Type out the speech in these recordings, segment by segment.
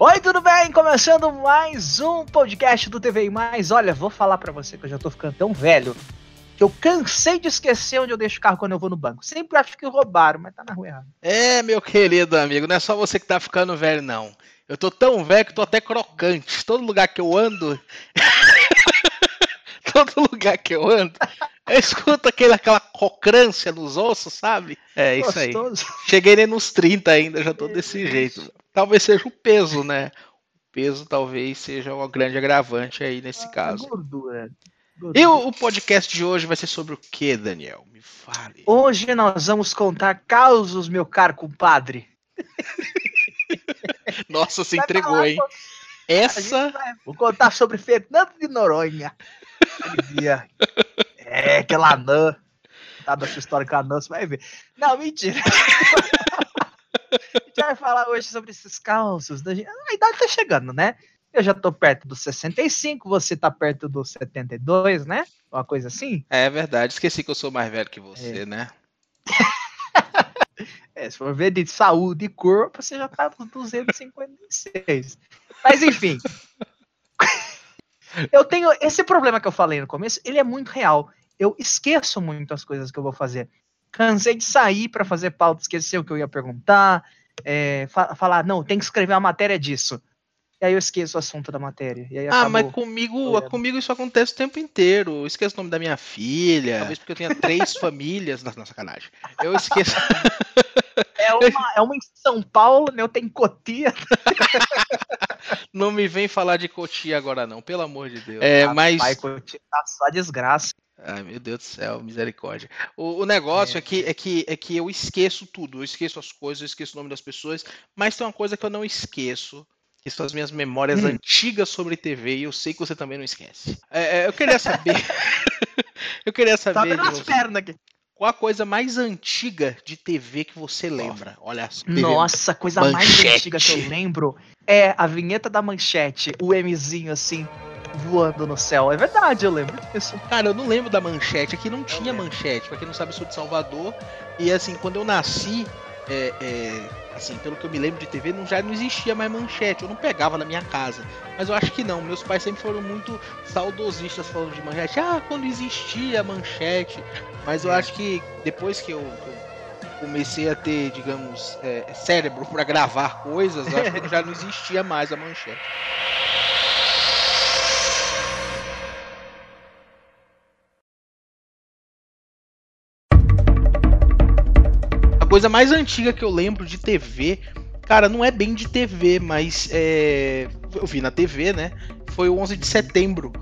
Oi, tudo bem? Começando mais um podcast do TV Mais. Olha, vou falar para você que eu já tô ficando tão velho que eu cansei de esquecer onde eu deixo o carro quando eu vou no banco. Sempre acho que roubaram, mas tá na rua errada. É, meu querido amigo, não é só você que tá ficando velho, não. Eu tô tão velho que tô até crocante. Todo lugar que eu ando. Todo lugar que eu ando. Eu escuto aquele, aquela cocrância nos ossos, sabe? É isso aí. Cheguei nem nos 30 ainda, já tô desse jeito. Talvez seja o peso, né? O peso talvez seja o grande agravante aí nesse ah, caso. Gordura. E o, o, podcast de hoje vai ser sobre o que, Daniel? Me fale. Hoje nós vamos contar causos, meu caro compadre. Nossa, se entregou, hein? Essa. Vai, vou contar sobre Fernando de Noronha. Dia. É, aquela anã. Tá dessa história com a anã, você vai ver. Não, mentira. a gente vai falar hoje sobre esses causos. Da. A idade tá chegando, né? Eu já tô perto dos 65, você tá perto dos 72, né? Uma coisa assim? É verdade, esqueci que eu sou mais velho que você, é. né? é, se for ver de saúde e corpo, você já tá nos 256. Mas enfim. Eu tenho esse problema que eu falei no começo, ele é muito real. Eu esqueço muito as coisas que eu vou fazer. Cansei de sair para fazer pauta, esquecer o que eu ia perguntar, é, fa falar, não, tem que escrever uma matéria disso. E aí eu esqueço o assunto da matéria. ah, mas comigo, comigo isso acontece o tempo inteiro. Eu esqueço o nome da minha filha. Talvez porque eu tenha três famílias. Nossa, sacanagem. Eu esqueço. É uma, é uma em São Paulo, né? Eu tenho Cotia. não me vem falar de Cotia agora, não, pelo amor de Deus. É, mas. Pai, Cotia tá só desgraça. Ai, meu Deus do céu, misericórdia. O, o negócio é. é. que, é, que, é que eu esqueço tudo. Eu esqueço as coisas, eu esqueço o nome das pessoas, mas tem uma coisa que eu não esqueço que são as minhas memórias hum. antigas sobre TV e eu sei que você também não esquece. É, é, eu queria saber. eu queria saber. Tá nas pernas aqui. Qual a coisa mais antiga de TV que você lembra? Olha só. Nossa, a coisa manchete. mais antiga que eu lembro é a vinheta da manchete, o Mzinho assim, voando no céu. É verdade, eu lembro disso. Cara, eu não lembro da manchete. Aqui não tinha manchete. Pra quem não sabe, eu sou de Salvador. E assim, quando eu nasci, é, é, assim, pelo que eu me lembro de TV, não, já não existia mais manchete, eu não pegava na minha casa. Mas eu acho que não, meus pais sempre foram muito saudosistas falando de manchete. Ah, quando existia manchete. Mas eu acho que depois que eu, eu comecei a ter, digamos, é, cérebro para gravar coisas, acho que já não existia mais a manchete. Coisa mais antiga que eu lembro de TV, cara, não é bem de TV, mas é, eu vi na TV, né? Foi o 11 de setembro.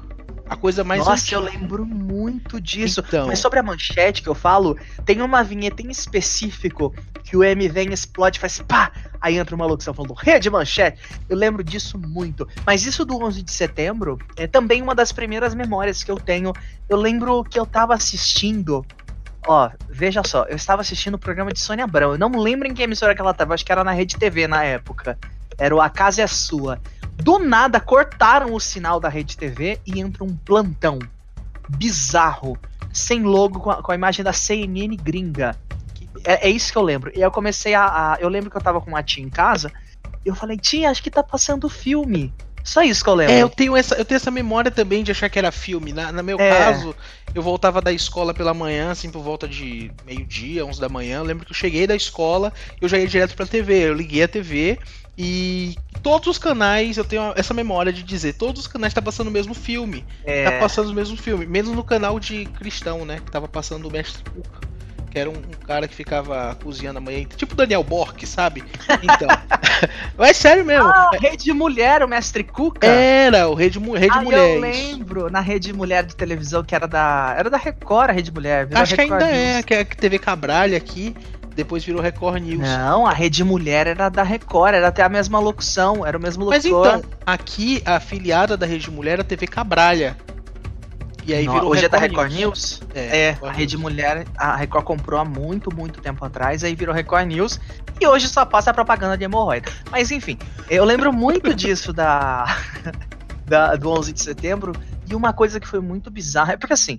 A coisa mais Nossa, antiga. eu lembro muito disso. Então... Mas sobre a manchete que eu falo, tem uma vinheta em específico que o M vem, explode, faz pá! Aí entra uma locução falando rede manchete. Eu lembro disso muito. Mas isso do 11 de setembro é também uma das primeiras memórias que eu tenho. Eu lembro que eu tava assistindo Ó, veja só, eu estava assistindo o programa de Sônia Abrão. Eu não lembro em que emissora que ela estava, acho que era na Rede TV na época. Era o A Casa é Sua. Do nada cortaram o sinal da Rede TV e entra um plantão bizarro, sem logo, com a, com a imagem da CNN gringa. É, é, isso que eu lembro. E eu comecei a, a, Eu lembro que eu tava com uma tia em casa. Eu falei, tia, acho que tá passando filme. Só isso que eu lembro. É, eu tenho essa, eu tenho essa memória também de achar que era filme. Na, no meu é. caso, eu voltava da escola pela manhã, assim, por volta de meio-dia, 11 da manhã. Eu lembro que eu cheguei da escola, eu já ia direto pra TV. Eu liguei a TV e todos os canais, eu tenho essa memória de dizer, todos os canais tá passando o mesmo filme. É. Tá passando o mesmo filme. Menos no canal de cristão, né? Que tava passando o Mestre Cuca era um, cara que ficava cozinhando amanhã, tipo Daniel Bork, sabe? Então. Mas sério mesmo. Ah, Rede Mulher, o Mestre Cuca? Era, o Rede, Rede ah, Mulher. Eu lembro, na Rede Mulher de televisão, que era da. Era da Record, a Rede Mulher. Acho que ainda é, News. é, que é a TV Cabralha aqui. Depois virou Record News. Não, a Rede Mulher era da Record, era até a mesma locução, era o mesmo locutor. Mas então, aqui a afiliada da Rede Mulher era a TV Cabralha. E aí virou Hoje Record é da Record News. News. É, é a Rede Mulher, a Record comprou há muito, muito tempo atrás, aí virou Record News. E hoje só passa a propaganda de hemorroida. Mas enfim, eu lembro muito disso da, da, do 11 de setembro. E uma coisa que foi muito bizarra é porque assim,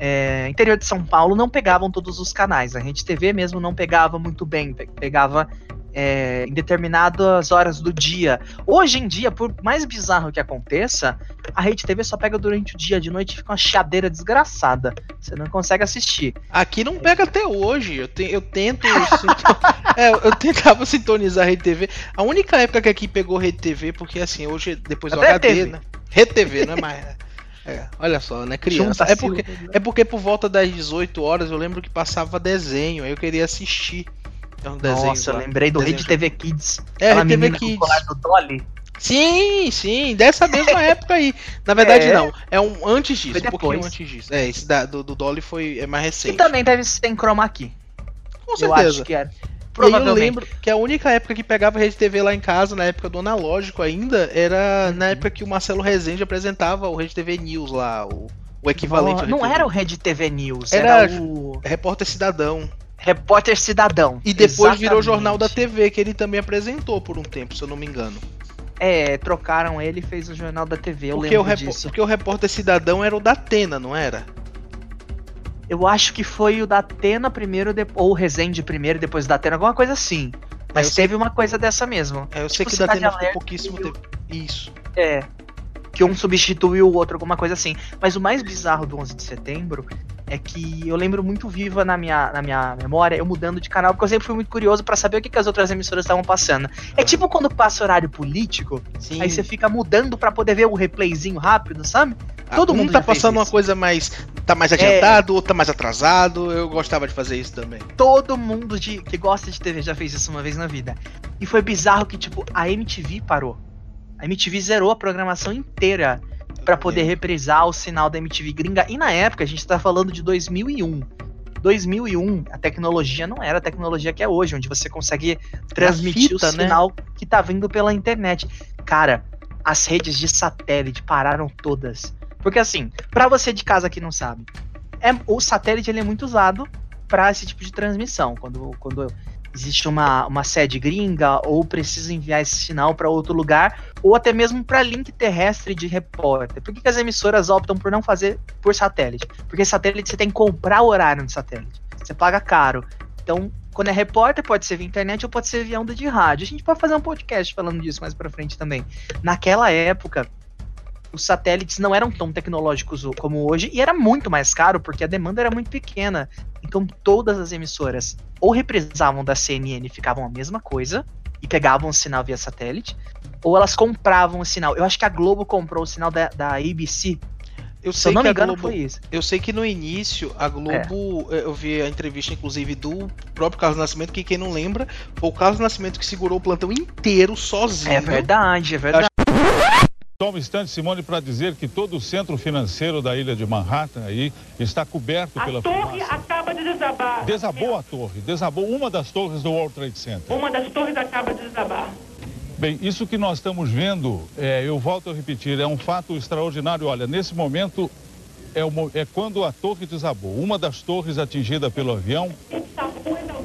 é, interior de São Paulo não pegavam todos os canais. A Rede TV mesmo não pegava muito bem, pegava é, em determinadas horas do dia. Hoje em dia, por mais bizarro que aconteça, a Rede TV só pega durante o dia, de noite fica uma chadeira desgraçada. Você não consegue assistir. Aqui não pega até hoje. Eu, te, eu tento. é, eu tentava sintonizar a Rede TV. A única época que aqui pegou Rede TV, porque assim, hoje depois do HD, TV. né? Rede TV, não é mais. É, olha só, né, criança. É porque, é porque por volta das 18 horas eu lembro que passava desenho, aí eu queria assistir. É um desenho. Nossa, eu lembrei do Rede TV Kids. É, Rede TV Kids. Do Dolly. Sim, sim, dessa mesma época aí. Na verdade, é. não. É um antes disso, um pouquinho antes disso. É, esse da, do, do Dolly foi é mais recente. E também deve ser em chroma key. Com certeza. Eu acho que era. Provavelmente. eu lembro que a única época que pegava Rede TV lá em casa, na época do analógico ainda, era na época que o Marcelo Rezende apresentava o Rede TV News lá, o, o equivalente. Não, não era o Rede TV News, era, era o Repórter Cidadão. Repórter Cidadão. E depois Exatamente. virou Jornal da TV, que ele também apresentou por um tempo, se eu não me engano. É, trocaram ele e fez o Jornal da TV, eu porque lembro o disso. Porque o Repórter Cidadão era o da Atena, não era? Eu acho que foi o da Atena primeiro, ou o Resende primeiro, depois da Atena, alguma coisa assim. Mas é, teve sei... uma coisa dessa mesmo. É, eu tipo, sei que o da Atena ficou pouquíssimo tempo. Isso. É, que um substituiu o outro, alguma coisa assim. Mas o mais bizarro do 11 de setembro é que eu lembro muito viva na minha, na minha memória, eu mudando de canal, porque eu sempre fui muito curioso para saber o que, que, as outras emissoras estavam passando. É tipo quando passa horário político, Sim. aí você fica mudando para poder ver o replayzinho rápido, sabe? Ah, Todo um mundo tá passando uma coisa mais. tá mais adiantado, é... outro tá mais atrasado. Eu gostava de fazer isso também. Todo mundo de, que gosta de TV já fez isso uma vez na vida. E foi bizarro que, tipo, a MTV parou. A MTV zerou a programação inteira para poder reprisar o sinal da MTV gringa. E na época, a gente tá falando de 2001. 2001, a tecnologia não era a tecnologia que é hoje, onde você consegue transmitir fita, o né? sinal né? que tá vindo pela internet. Cara, as redes de satélite pararam todas. Porque assim, para você de casa que não sabe, é, o satélite ele é muito usado para esse tipo de transmissão. Quando, quando existe uma, uma sede gringa ou precisa enviar esse sinal para outro lugar ou até mesmo para link terrestre de repórter. Por que, que, as emissoras optam por não fazer por satélite? Porque satélite você tem que comprar horário no satélite. Você paga caro. Então, quando é repórter, pode ser via internet ou pode ser via onda de rádio. A gente pode fazer um podcast falando disso mais para frente também. Naquela época, os satélites não eram tão tecnológicos como hoje e era muito mais caro porque a demanda era muito pequena. Então todas as emissoras ou represavam da CNN e ficavam a mesma coisa e pegavam o sinal via satélite, ou elas compravam o sinal. Eu acho que a Globo comprou o sinal da, da ABC. Eu sei Se eu não me engano, Globo, foi isso. Eu sei que no início a Globo, é. eu vi a entrevista inclusive do próprio Carlos Nascimento, que quem não lembra, foi o Carlos Nascimento que segurou o plantão inteiro sozinho. É verdade, é verdade. Só um instante, Simone, para dizer que todo o centro financeiro da ilha de Manhattan aí está coberto a pela A torre fumaça. acaba de desabar. Desabou a torre, desabou uma das torres do World Trade Center. Uma das torres acaba de desabar. Bem, isso que nós estamos vendo, é, eu volto a repetir, é um fato extraordinário. Olha, nesse momento é, o, é quando a torre desabou. Uma das torres atingida pelo avião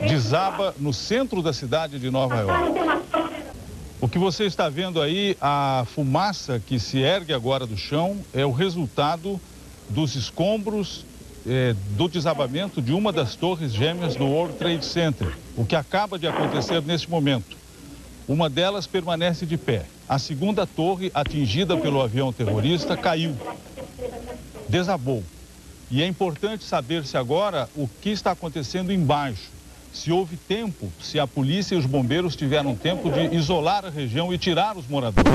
desaba no centro da cidade de Nova York. Que você está vendo aí, a fumaça que se ergue agora do chão, é o resultado dos escombros é, do desabamento de uma das torres gêmeas do World Trade Center. O que acaba de acontecer neste momento. Uma delas permanece de pé. A segunda torre, atingida pelo avião terrorista, caiu. Desabou. E é importante saber-se agora o que está acontecendo embaixo se houve tempo, se a polícia e os bombeiros tiveram tempo de isolar a região e tirar os moradores.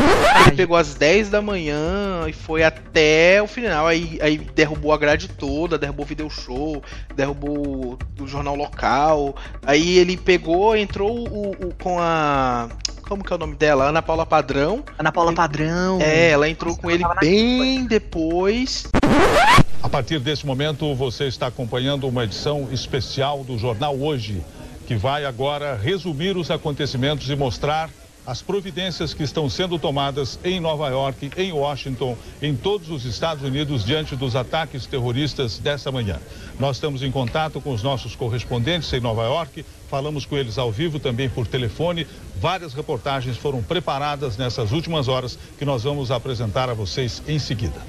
Ele pegou às 10 da manhã e foi até o final, aí, aí derrubou a grade toda, derrubou o video show, derrubou o jornal local, aí ele pegou, entrou o, o, com a como que é o nome dela? Ana Paula Padrão. Ana Paula Padrão. É, ela entrou Nossa, com ele bem depois. A partir desse momento, você está acompanhando uma edição especial do Jornal Hoje, que vai agora resumir os acontecimentos e mostrar as providências que estão sendo tomadas em Nova York, em Washington, em todos os Estados Unidos diante dos ataques terroristas dessa manhã. Nós estamos em contato com os nossos correspondentes em Nova York, falamos com eles ao vivo também por telefone. Várias reportagens foram preparadas nessas últimas horas que nós vamos apresentar a vocês em seguida.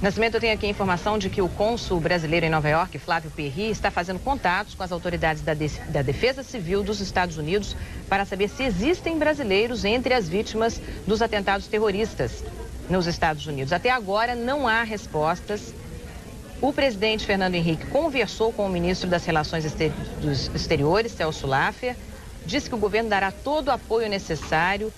Nascimento tem aqui a informação de que o cônsul brasileiro em Nova York, Flávio Perry, está fazendo contatos com as autoridades da, de da Defesa Civil dos Estados Unidos para saber se existem brasileiros entre as vítimas dos atentados terroristas nos Estados Unidos. Até agora não há respostas. O presidente Fernando Henrique conversou com o ministro das Relações Exteriores, Celso Laffer, disse que o governo dará todo o apoio necessário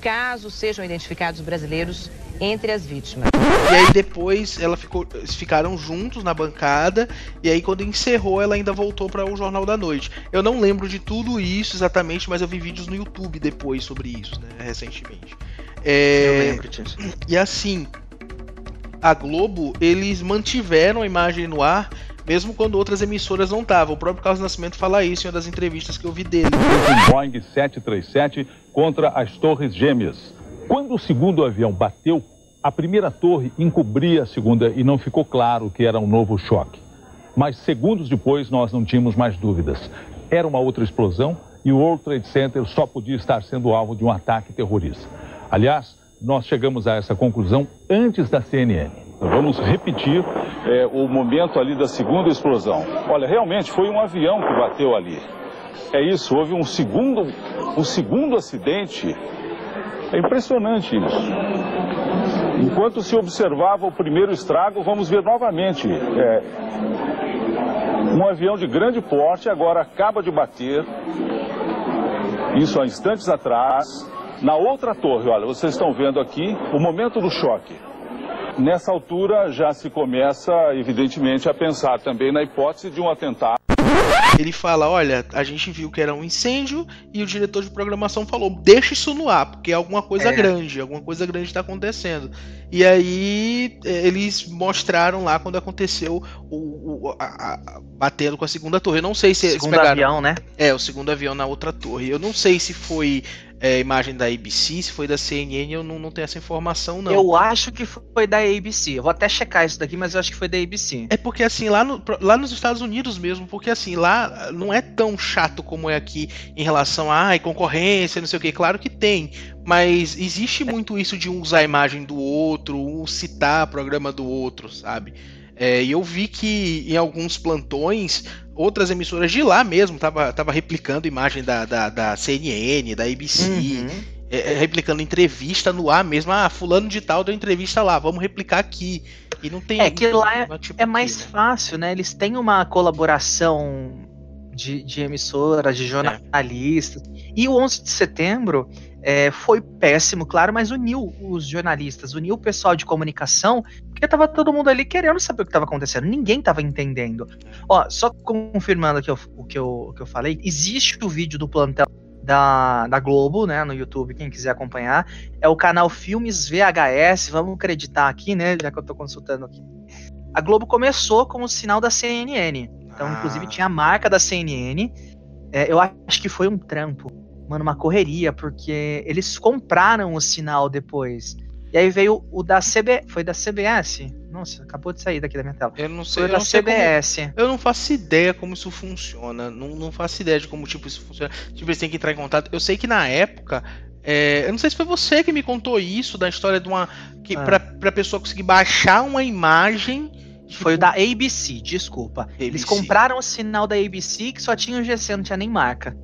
caso sejam identificados brasileiros entre as vítimas. E aí depois ela ficou, eles ficaram juntos na bancada e aí quando encerrou ela ainda voltou para o Jornal da Noite. Eu não lembro de tudo isso exatamente, mas eu vi vídeos no YouTube depois sobre isso, né, recentemente. É, eu lembro disso. E assim, a Globo eles mantiveram a imagem no ar mesmo quando outras emissoras não estavam. O próprio Carlos Nascimento fala isso em uma das entrevistas que eu vi dele. Um Boeing 737 contra as Torres Gêmeas. Quando o segundo avião bateu, a primeira torre encobria a segunda e não ficou claro que era um novo choque. Mas segundos depois nós não tínhamos mais dúvidas. Era uma outra explosão e o World Trade Center só podia estar sendo alvo de um ataque terrorista. Aliás, nós chegamos a essa conclusão antes da CNN. Vamos repetir é, o momento ali da segunda explosão. Olha, realmente foi um avião que bateu ali. É isso, houve um segundo, um segundo acidente. É impressionante isso. Enquanto se observava o primeiro estrago, vamos ver novamente. É, um avião de grande porte agora acaba de bater, isso há instantes atrás, na outra torre. Olha, vocês estão vendo aqui o momento do choque. Nessa altura já se começa, evidentemente, a pensar também na hipótese de um atentado. Ele fala: Olha, a gente viu que era um incêndio e o diretor de programação falou: Deixa isso no ar, porque é alguma coisa é. grande, alguma coisa grande está acontecendo. E aí é, eles mostraram lá quando aconteceu o, o a, a, batendo com a segunda torre. Eu não sei se. Segundo avião, né? É, o segundo avião na outra torre. Eu não sei se foi é, imagem da ABC, se foi da CNN, eu não, não tenho essa informação, não. Eu acho que foi da ABC. Eu vou até checar isso daqui, mas eu acho que foi da ABC. É porque, assim, lá, no, lá nos Estados Unidos mesmo, porque, assim, lá não é tão chato como é aqui em relação a ai, concorrência, não sei o que. Claro que tem, mas existe muito isso de um usar a imagem do outro, um citar programa do outro, sabe? É, e eu vi que em alguns plantões, outras emissoras de lá mesmo tava, tava replicando imagem da, da, da CNN, da ABC, uhum. é, é, replicando entrevista no ar mesmo. Ah, fulano de tal deu entrevista lá, vamos replicar aqui. E não tem. É que lá é, tipo é mais aqui, né? fácil, né? Eles têm uma colaboração de, de emissoras, de é. jornalistas. É. E o 11 de setembro é, foi péssimo, claro, mas uniu os jornalistas, uniu o pessoal de comunicação, porque tava todo mundo ali querendo saber o que estava acontecendo, ninguém estava entendendo. Ó, só confirmando aqui o que eu, o que eu falei, existe o vídeo do plantel da, da Globo, né, no YouTube, quem quiser acompanhar, é o canal Filmes VHS, vamos acreditar aqui, né, já que eu tô consultando aqui. A Globo começou com o sinal da CNN, então, ah. inclusive, tinha a marca da CNN, é, eu acho que foi um trampo mano, uma correria, porque eles compraram o sinal depois. E aí veio o da CB. Foi da CBS? Nossa, acabou de sair daqui da minha tela. Eu não sei. Foi da CBS. Como, eu não faço ideia como isso funciona. Não, não faço ideia de como tipo isso funciona. Tipo, eles têm que entrar em contato. Eu sei que na época. É, eu não sei se foi você que me contou isso, da história de uma. Que, ah. pra, pra pessoa conseguir baixar uma imagem. Tipo... Foi o da ABC, desculpa. ABC. Eles compraram o sinal da ABC que só tinha o GC, não tinha nem marca.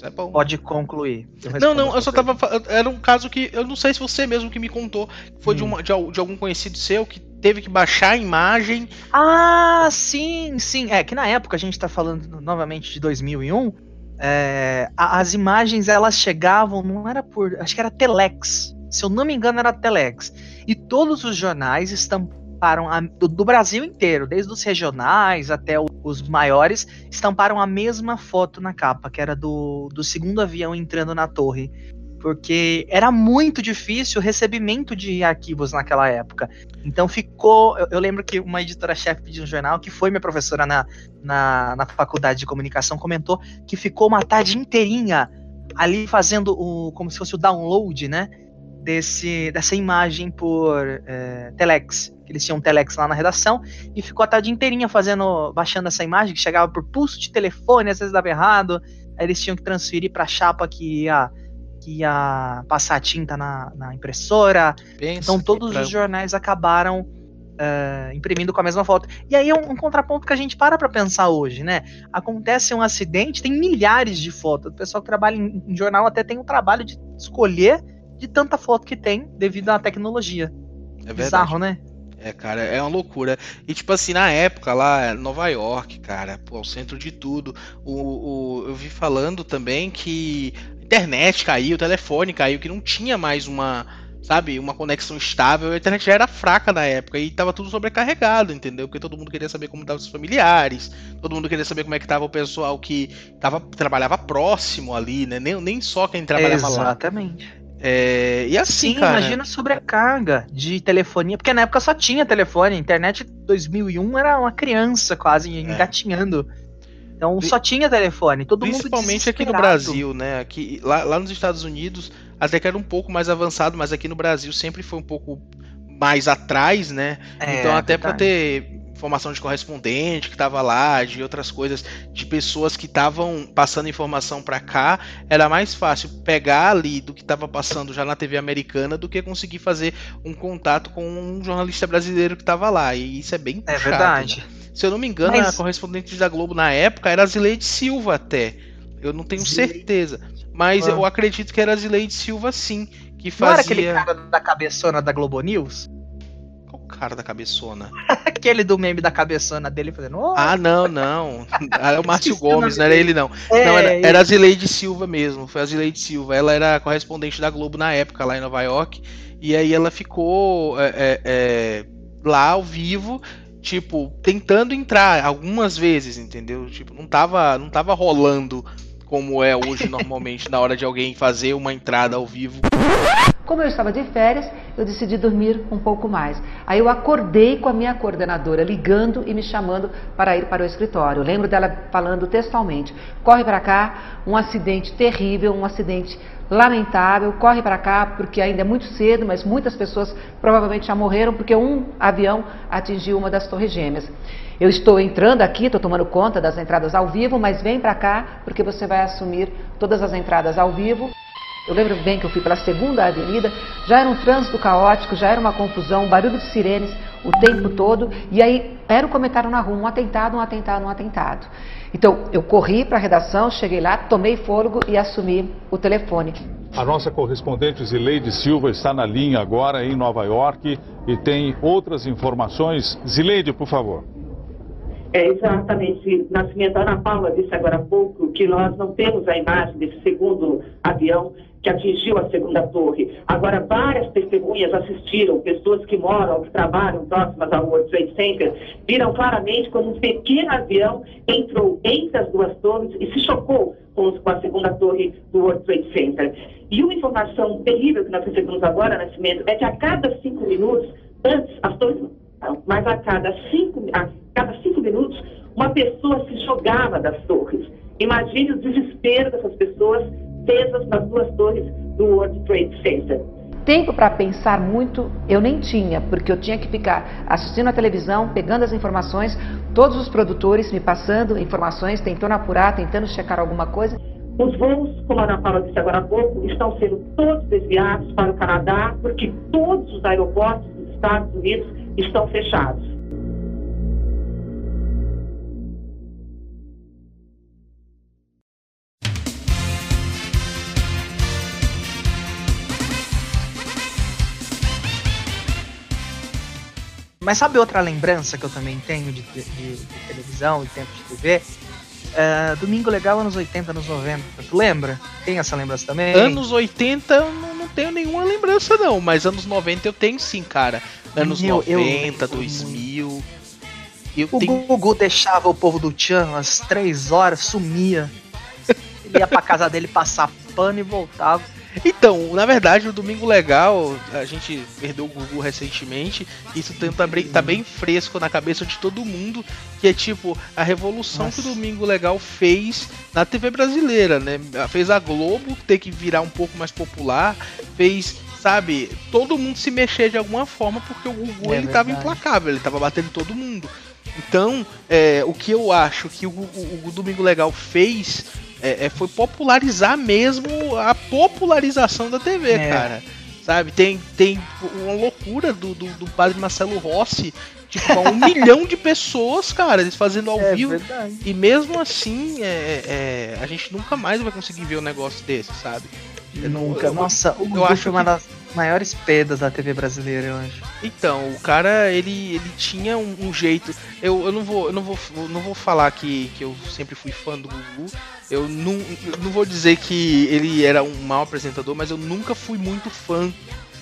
Isso é bom. Pode concluir. Não, não, eu só tava. Era um caso que. Eu não sei se você mesmo que me contou. Foi hum. de, uma, de, de, algum conhecido seu que teve que baixar a imagem. Ah, sim, sim. É que na época a gente tá falando novamente de 2001. É, as imagens elas chegavam, não era por. Acho que era Telex. Se eu não me engano, era Telex. E todos os jornais estão estamparam a, do, do, Brasil inteiro, desde os regionais até o, os maiores, estamparam a mesma foto na capa, que era do, do segundo avião entrando na torre. Porque era muito difícil o recebimento de arquivos naquela época. Então ficou. Eu, eu lembro que uma editora-chefe de um jornal, que foi minha professora na, na, na faculdade de comunicação, comentou que ficou uma tarde inteirinha ali fazendo o. como se fosse o download, né? Desse, dessa imagem por é, telex eles tinham um telex lá na redação, e ficou a tarde inteirinha fazendo, baixando essa imagem, que chegava por pulso de telefone, às vezes dava errado, aí eles tinham que transferir para a chapa que ia, que ia passar tinta na, na impressora. Pensa então todos os jornais acabaram uh, imprimindo com a mesma foto. E aí é um, um, contraponto que a gente para pra pensar hoje, né? Acontece um acidente, tem milhares de fotos. O pessoal que trabalha em, em jornal até tem o trabalho de escolher de tanta foto que tem devido à tecnologia. É Bizarro, né? É, cara, é uma loucura. E tipo assim, na época lá, Nova York, cara, pô, o centro de tudo. O, o, eu vi falando também que a internet caiu, o telefone caiu, que não tinha mais uma, sabe, uma conexão estável. A internet já era fraca na época e tava tudo sobrecarregado, entendeu? Porque todo mundo queria saber como estavam os familiares, todo mundo queria saber como é que tava o pessoal que tava, trabalhava próximo ali, né? Nem, nem só quem trabalhava Exatamente. lá. Exatamente. É, e assim, Sim, cara... imagina a sobrecarga de telefonia, porque na época só tinha telefone, internet 2001 era uma criança quase é. engatinhando. Então só tinha telefone, todo Principalmente aqui no Brasil, né? Aqui, lá, lá nos Estados Unidos até que era um pouco mais avançado, mas aqui no Brasil sempre foi um pouco mais atrás, né? É, então até para ter informação de correspondente que estava lá, de outras coisas, de pessoas que estavam passando informação para cá, era mais fácil pegar ali do que estava passando já na TV americana do que conseguir fazer um contato com um jornalista brasileiro que estava lá. E isso é bem É verdade. Né? Se eu não me engano, Mas... a correspondente da Globo na época era Zileide Silva até. Eu não tenho Zileide. certeza. Mas ah. eu acredito que era Zileide Silva sim, que fazia... Não era aquele cara da cabeçona da Globo News? Cara da cabeçona? Aquele do meme da cabeçona dele fazendo. Oh! Ah, não, não. Era o Márcio Gomes, não era ele, não. É, não, era, era a Zileide Silva mesmo. Foi a Zileide Silva. Ela era correspondente da Globo na época, lá em Nova York. E aí ela ficou é, é, é, lá ao vivo. Tipo, tentando entrar algumas vezes, entendeu? Tipo, não tava, não tava rolando como é hoje normalmente na hora de alguém fazer uma entrada ao vivo. Como eu estava de férias, eu decidi dormir um pouco mais. Aí eu acordei com a minha coordenadora ligando e me chamando para ir para o escritório. Eu lembro dela falando textualmente: corre para cá, um acidente terrível, um acidente lamentável, corre para cá porque ainda é muito cedo, mas muitas pessoas provavelmente já morreram porque um avião atingiu uma das torres gêmeas. Eu estou entrando aqui, estou tomando conta das entradas ao vivo, mas vem para cá porque você vai assumir todas as entradas ao vivo. Eu lembro bem que eu fui pela segunda avenida, já era um trânsito caótico, já era uma confusão, um barulho de sirenes o tempo todo, e aí era um comentário na rua, um atentado, um atentado, um atentado. Então, eu corri para a redação, cheguei lá, tomei fôlego e assumi o telefone. A nossa correspondente Zileide Silva está na linha agora em Nova York e tem outras informações. Zileide, por favor. É, exatamente. Nascimento, a Ana Paula disse agora há pouco que nós não temos a imagem desse segundo avião que atingiu a segunda torre. Agora, várias testemunhas assistiram, pessoas que moram, que trabalham próximas ao World Trade Center, viram claramente como um pequeno avião entrou entre as duas torres e se chocou com a segunda torre do World Trade Center. E uma informação terrível que nós recebemos agora, Nascimento, é que a cada cinco minutos, antes, as torres mas a cada cinco, a cada cinco minutos, uma pessoa se jogava das torres. Imagine o desespero dessas pessoas presas nas duas torres do World Trade Center. Tempo para pensar muito eu nem tinha, porque eu tinha que ficar assistindo a televisão, pegando as informações, todos os produtores me passando informações, tentando apurar, tentando checar alguma coisa. Os voos, como a Ana Paula disse agora há pouco, estão sendo todos desviados para o Canadá, porque todos os aeroportos dos Estados Unidos estão fechados. Mas sabe outra lembrança que eu também tenho de, de, de televisão e tempo de TV? Uh, Domingo Legal, anos 80, anos 90. Tu lembra? Tem essa lembrança também? Anos 80 eu não, não tenho nenhuma lembrança, não. Mas anos 90 eu tenho sim, cara. Anos Meu, 90, eu, 2000. Eu o tenho... Gugu deixava o povo do Tchan às 3 horas, sumia. Ele ia pra casa dele passar pano e voltava. Então, na verdade, o Domingo Legal, a gente perdeu o Gugu recentemente, isso tá, tá bem fresco na cabeça de todo mundo, que é tipo a revolução Nossa. que o Domingo Legal fez na TV brasileira, né? Fez a Globo ter que virar um pouco mais popular, fez sabe, todo mundo se mexer de alguma forma, porque o Gugu é ele tava implacável, ele tava batendo todo mundo. Então, é, o que eu acho que o, o, o Domingo Legal fez é, é, foi popularizar mesmo a popularização da TV, é. cara. sabe? Tem, tem uma loucura do, do, do padre Marcelo Rossi, tipo, um milhão de pessoas, cara, eles fazendo ao é, vivo. Verdade. E mesmo assim, é, é, a gente nunca mais vai conseguir ver um negócio desse, sabe? nunca. Eu, Nossa, eu, eu acho uma que... maiores pedas da TV brasileira, eu acho. Então, o cara, ele, ele tinha um, um jeito. Eu, eu não vou, eu não vou, não vou falar que, que eu sempre fui fã do Gugu. Eu não, eu não vou dizer que ele era um mau apresentador, mas eu nunca fui muito fã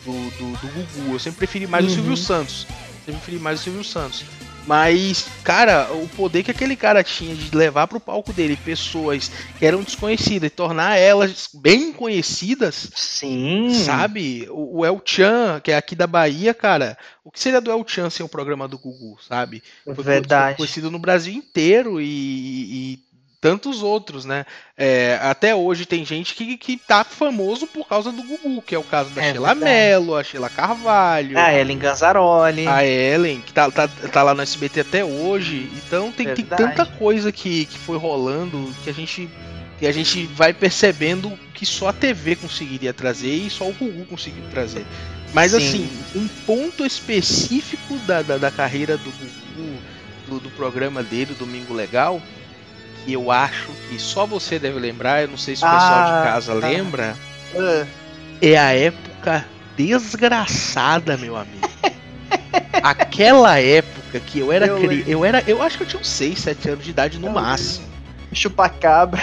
do, do, do Gugu. Eu sempre preferi mais uhum. o Silvio Santos. Sempre preferi mais o Silvio Santos. Mas, cara, o poder que aquele cara tinha de levar pro palco dele pessoas que eram desconhecidas e tornar elas bem conhecidas. Sim. Sabe? O, o El Chan, que é aqui da Bahia, cara. O que seria do El Chan sem o programa do Gugu, sabe? Foi Verdade. conhecido no Brasil inteiro e, e tantos outros, né? É, até hoje tem gente que, que tá famoso por causa do Gugu, que é o caso da é Sheila Mello, a Sheila Carvalho. A Ellen Ganzaroli. A Ellen, que tá, tá, tá lá no SBT até hoje. Então tem, tem tanta coisa que, que foi rolando que a gente que a gente vai percebendo que só a TV conseguiria trazer e só o Gugu conseguiu trazer. Mas Sim. assim, um ponto específico da, da, da carreira do Gugu, do, do programa dele, Domingo Legal, que eu acho que só você deve lembrar, eu não sei se o pessoal ah, de casa tá. lembra, uh. é a época desgraçada, meu amigo. Aquela época que eu era eu, cri... eu era, eu acho que eu tinha uns 6, 7 anos de idade no máximo. Chupacabra.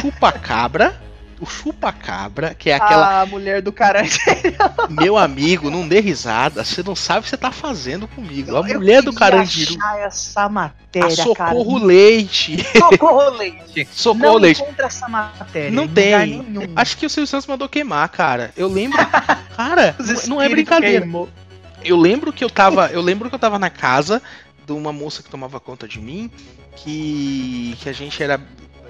Chupacabra o chupa-cabra, que é aquela. A mulher do caranguejo. Meu amigo, não dê risada. Você não sabe o que você tá fazendo comigo. A mulher do caranguejo. essa matéria, a Socorro cara. Leite. Socorro Leite. Socorro não Leite. Encontra essa matéria. Não tem. Acho que o Silvio Santos mandou queimar, cara. Eu lembro. cara, não é brincadeira. Queimou. Eu lembro que eu tava. Eu lembro que eu tava na casa de uma moça que tomava conta de mim. Que, que a gente era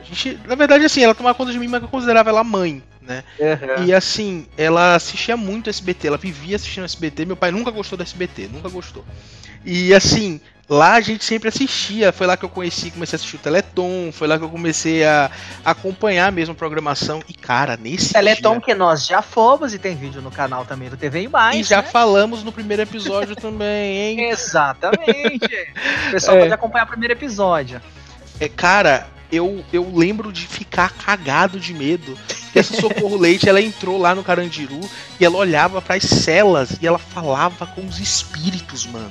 gente, na verdade, assim, ela tomava conta de mim, mas eu considerava ela mãe, né? Uhum. E assim, ela assistia muito SBT, ela vivia assistindo SBT. Meu pai nunca gostou do SBT, nunca gostou. E assim, lá a gente sempre assistia. Foi lá que eu conheci, comecei a assistir o Teleton, foi lá que eu comecei a acompanhar mesmo a programação. E cara, nesse Teleton dia... que nós já fomos e tem vídeo no canal também do TV e mais. E já né? falamos no primeiro episódio também, hein? Exatamente. o pessoal é. pode acompanhar o primeiro episódio. É, cara, eu, eu lembro de ficar cagado de medo. Que essa Socorro Leite, ela entrou lá no Carandiru e ela olhava para as celas e ela falava com os espíritos, mano.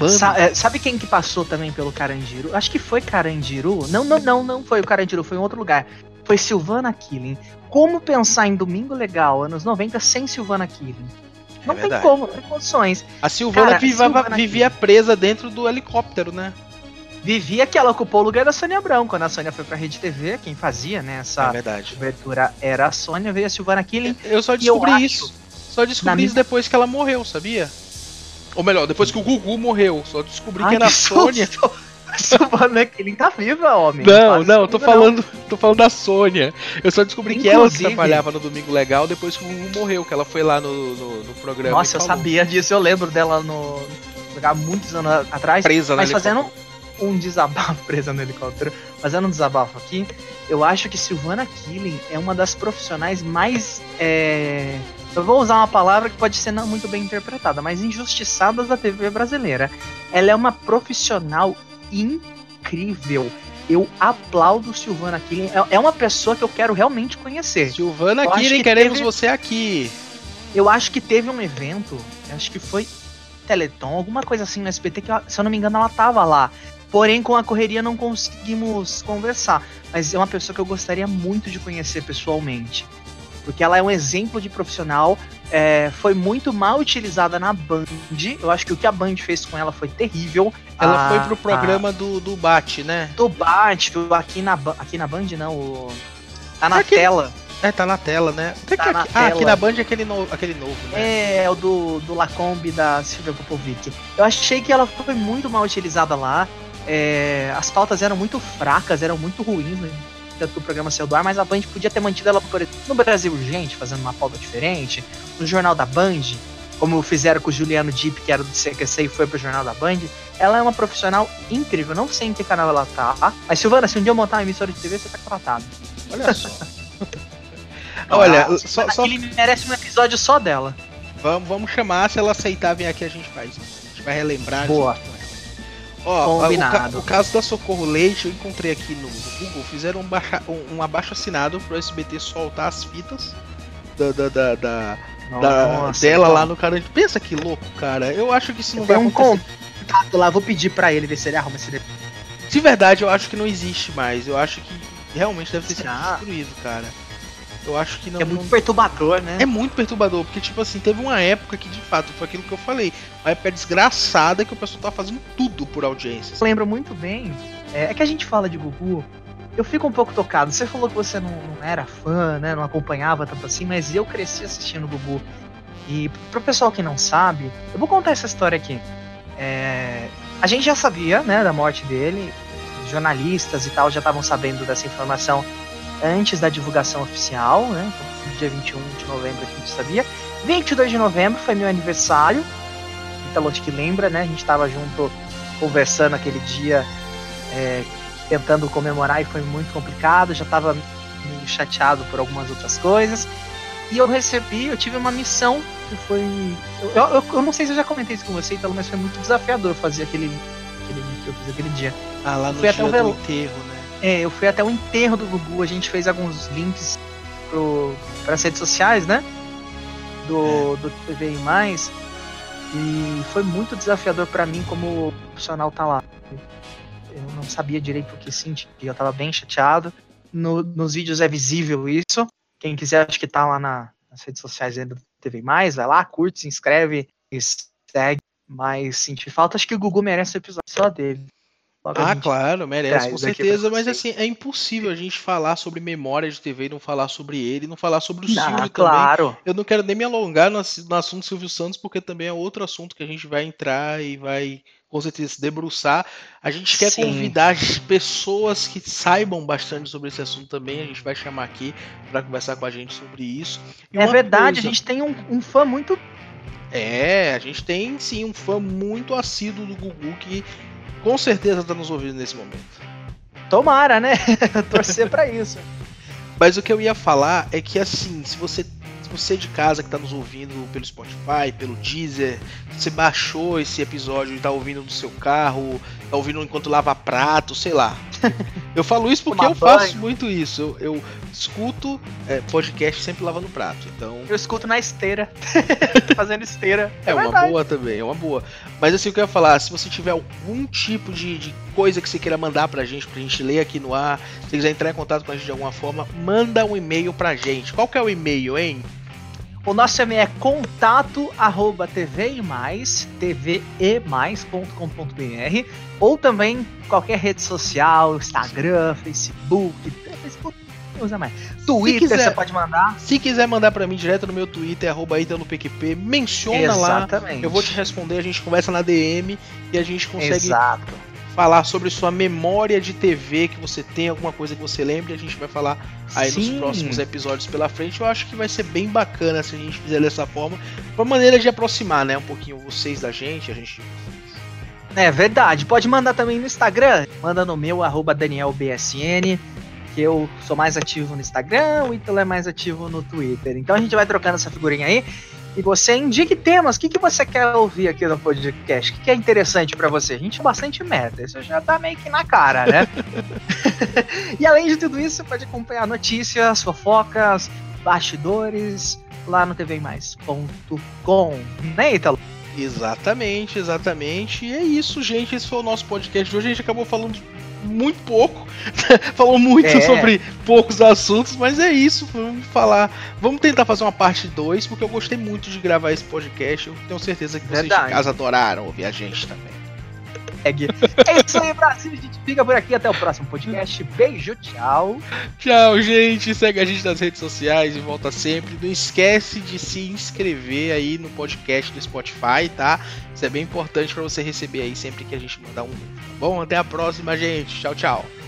mano. Sa é, sabe quem que passou também pelo Carandiru? Acho que foi Carandiru. Não, não, não, não foi o Carandiru, foi em outro lugar. Foi Silvana Killing. Como pensar em Domingo Legal, anos 90, sem Silvana Killing? Não é tem como, não tem condições. A Silvana, Cara, vivia, Silvana vivia presa dentro do helicóptero, né? Vivia que ela ocupou o lugar da Sônia Abrão. Quando a Sônia foi pra Rede TV, quem fazia, né, essa é verdade. cobertura era a Sônia, veio a Silvana Killing. Eu só descobri eu isso. Acho, só descobri isso depois que ela morreu, sabia? Ou melhor, depois que o Gugu morreu. Só descobri Ai, que era a Sônia. Silvana Killing tá viva, homem. Não, não, tô falando, não. tô falando da Sônia. Eu só descobri Inclusive, que ela trabalhava no Domingo Legal depois que o Gugu morreu, que ela foi lá no, no, no programa. Nossa, eu sabia disso, eu lembro dela no lugar muitos anos atrás. Presa, mas fazendo um desabafo presa no helicóptero, fazendo um desabafo aqui, eu acho que Silvana Killing é uma das profissionais mais. É, eu vou usar uma palavra que pode ser não muito bem interpretada, mas injustiçadas da TV brasileira. Ela é uma profissional incrível. Eu aplaudo Silvana Killing. É, é uma pessoa que eu quero realmente conhecer. Silvana Killing, que queremos teve... você aqui. Eu acho que teve um evento, acho que foi Teleton, alguma coisa assim no SBT, que se eu não me engano ela tava lá. Porém, com a correria não conseguimos conversar. Mas é uma pessoa que eu gostaria muito de conhecer pessoalmente. Porque ela é um exemplo de profissional. É, foi muito mal utilizada na Band. Eu acho que o que a Band fez com ela foi terrível. Ela a, foi pro programa a, do, do Bat, né? Do Bat, aqui na, aqui na Band não. O, tá na aqui, tela. É, tá na tela, né? Tá que, na ah, aqui na Band é aquele, no, aquele novo, né? É, é o do, do Lacombe da Silvia Popovic. Eu achei que ela foi muito mal utilizada lá. É, as pautas eram muito fracas, eram muito ruins, né? tanto que o programa saiu do ar, mas a Band podia ter mantido ela por, no Brasil Urgente, fazendo uma pauta diferente, no Jornal da Band, como fizeram com o Juliano Deep, que era do CQC e foi pro Jornal da Band. Ela é uma profissional incrível, não sei em que canal ela tá. Mas Silvana, se um dia eu montar uma emissora de TV, você tá tratado. Olha só. Olha, só, só... Ele merece um episódio só dela. Vamos, vamos chamar, se ela aceitar, vem aqui a gente faz. A gente vai relembrar. Boa. Ó, o, o, caso da Socorro Leite, eu encontrei aqui no, Google, fizeram um, baixa, um, um abaixo assinado pro SBT soltar as fitas da, da, da, da, Nossa, dela então. lá no cara. Pensa que louco, cara. Eu acho que se não vai um contato lá, vou pedir para ele ver se ele arruma esse De verdade, eu acho que não existe mais. Eu acho que realmente deve ter sido destruído, cara. Eu acho que não. É muito não... perturbador, né? É muito perturbador, porque, tipo assim, teve uma época que de fato foi aquilo que eu falei. Uma época desgraçada que o pessoal tava fazendo tudo por audiências. Eu lembro muito bem. É, é, que a gente fala de Gugu. Eu fico um pouco tocado. Você falou que você não, não era fã, né? Não acompanhava tanto assim, mas eu cresci assistindo Gugu. E pro pessoal que não sabe, eu vou contar essa história aqui. É, a gente já sabia, né, da morte dele. Jornalistas e tal já estavam sabendo dessa informação antes da divulgação oficial, né? No dia 21 de novembro a gente sabia. 22 de novembro foi meu aniversário. Italote que lembra, né? A gente estava junto conversando aquele dia, é, tentando comemorar e foi muito complicado. Já estava meio chateado por algumas outras coisas. E eu recebi, eu tive uma missão que foi. Eu, eu, eu não sei se eu já comentei isso com você, Italo, mas foi muito desafiador fazer aquele, aquele que eu fiz aquele dia. Ah, lá no dia do enterro, né? É, eu fui até o enterro do Gugu, a gente fez alguns links para as redes sociais, né? Do, é. do TV e mais. E foi muito desafiador para mim como profissional tá lá. Eu não sabia direito o que sentir, eu tava bem chateado. No, nos vídeos é visível isso. Quem quiser, acho que tá lá na, nas redes sociais do TV Mais, vai lá, curte, se inscreve e segue. Mas senti falta, acho que o Gugu merece o episódio só dele. Ah, claro, merece, com certeza, mas assim, é impossível a gente falar sobre memória de TV e não falar sobre ele, não falar sobre o não, Silvio claro. também. Eu não quero nem me alongar no, no assunto Silvio Santos, porque também é outro assunto que a gente vai entrar e vai com certeza se debruçar. A gente quer Sim. convidar pessoas que saibam bastante sobre esse assunto também. A gente vai chamar aqui para conversar com a gente sobre isso. E é verdade, coisa... a gente tem um, um, fã muito. É, a gente tem sim um fã muito assíduo do Gugu que com certeza tá nos ouvindo nesse momento. Tomara, né? Torcer para isso. Mas o que eu ia falar é que assim, se você você de casa que está nos ouvindo pelo Spotify, pelo Deezer, você baixou esse episódio e está ouvindo no seu carro, está ouvindo enquanto lava prato, sei lá. Eu falo isso porque eu faço muito isso. Eu, eu escuto é, podcast sempre lavando prato. Então. Eu escuto na esteira. fazendo esteira. É, é uma verdade. boa também, é uma boa. Mas assim, o que eu ia falar, se você tiver algum tipo de, de coisa que você queira mandar pra gente, pra gente ler aqui no ar, se quiser entrar em contato com a gente de alguma forma, manda um e-mail pra gente. Qual que é o e-mail, hein? O nosso e-mail é contato arroba mais tvemais.com.br ou também qualquer rede social, Instagram, Facebook, Facebook usa mais. Twitter quiser, você pode mandar. Se quiser mandar para mim direto no meu Twitter, arroba PQP, menciona Exatamente. lá. Eu vou te responder, a gente conversa na DM e a gente consegue Exato falar sobre sua memória de TV, que você tem alguma coisa que você lembre, a gente vai falar aí Sim. nos próximos episódios pela frente. Eu acho que vai ser bem bacana se a gente fizer dessa forma, uma maneira de aproximar, né, um pouquinho vocês da gente, a gente é verdade. Pode mandar também no Instagram. Manda no meu, arroba DanielBSN. Que eu sou mais ativo no Instagram, o Ítalo é mais ativo no Twitter. Então a gente vai trocando essa figurinha aí e você indique temas. O que, que você quer ouvir aqui no podcast? O que, que é interessante para você? A gente é bastante meta, isso já tá meio que na cara, né? e além de tudo isso, você pode acompanhar notícias, fofocas, bastidores lá no tvmais.com, né, Italo? Exatamente, exatamente. E é isso, gente. Esse foi o nosso podcast de hoje. A gente acabou falando muito pouco, falou muito é. sobre poucos assuntos, mas é isso. Vamos falar. Vamos tentar fazer uma parte 2, porque eu gostei muito de gravar esse podcast. Eu tenho certeza que vocês Verdade. de casa adoraram ouvir a gente também. É isso aí, Brasil. A gente fica por aqui. Até o próximo podcast. Beijo, tchau. Tchau, gente. Segue a gente nas redes sociais e volta sempre. Não esquece de se inscrever aí no podcast do Spotify, tá? Isso é bem importante para você receber aí sempre que a gente mandar um. Tá bom, até a próxima, gente. Tchau, tchau.